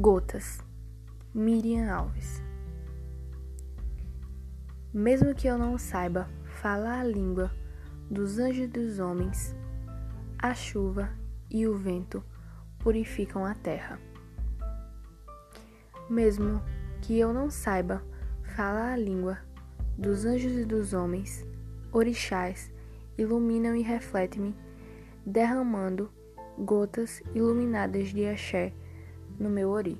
Gotas, Miriam Alves. Mesmo que eu não saiba falar a língua dos anjos e dos homens, a chuva e o vento purificam a terra. Mesmo que eu não saiba falar a língua dos anjos e dos homens, orixás iluminam e refletem-me, derramando gotas iluminadas de axé no meu ori.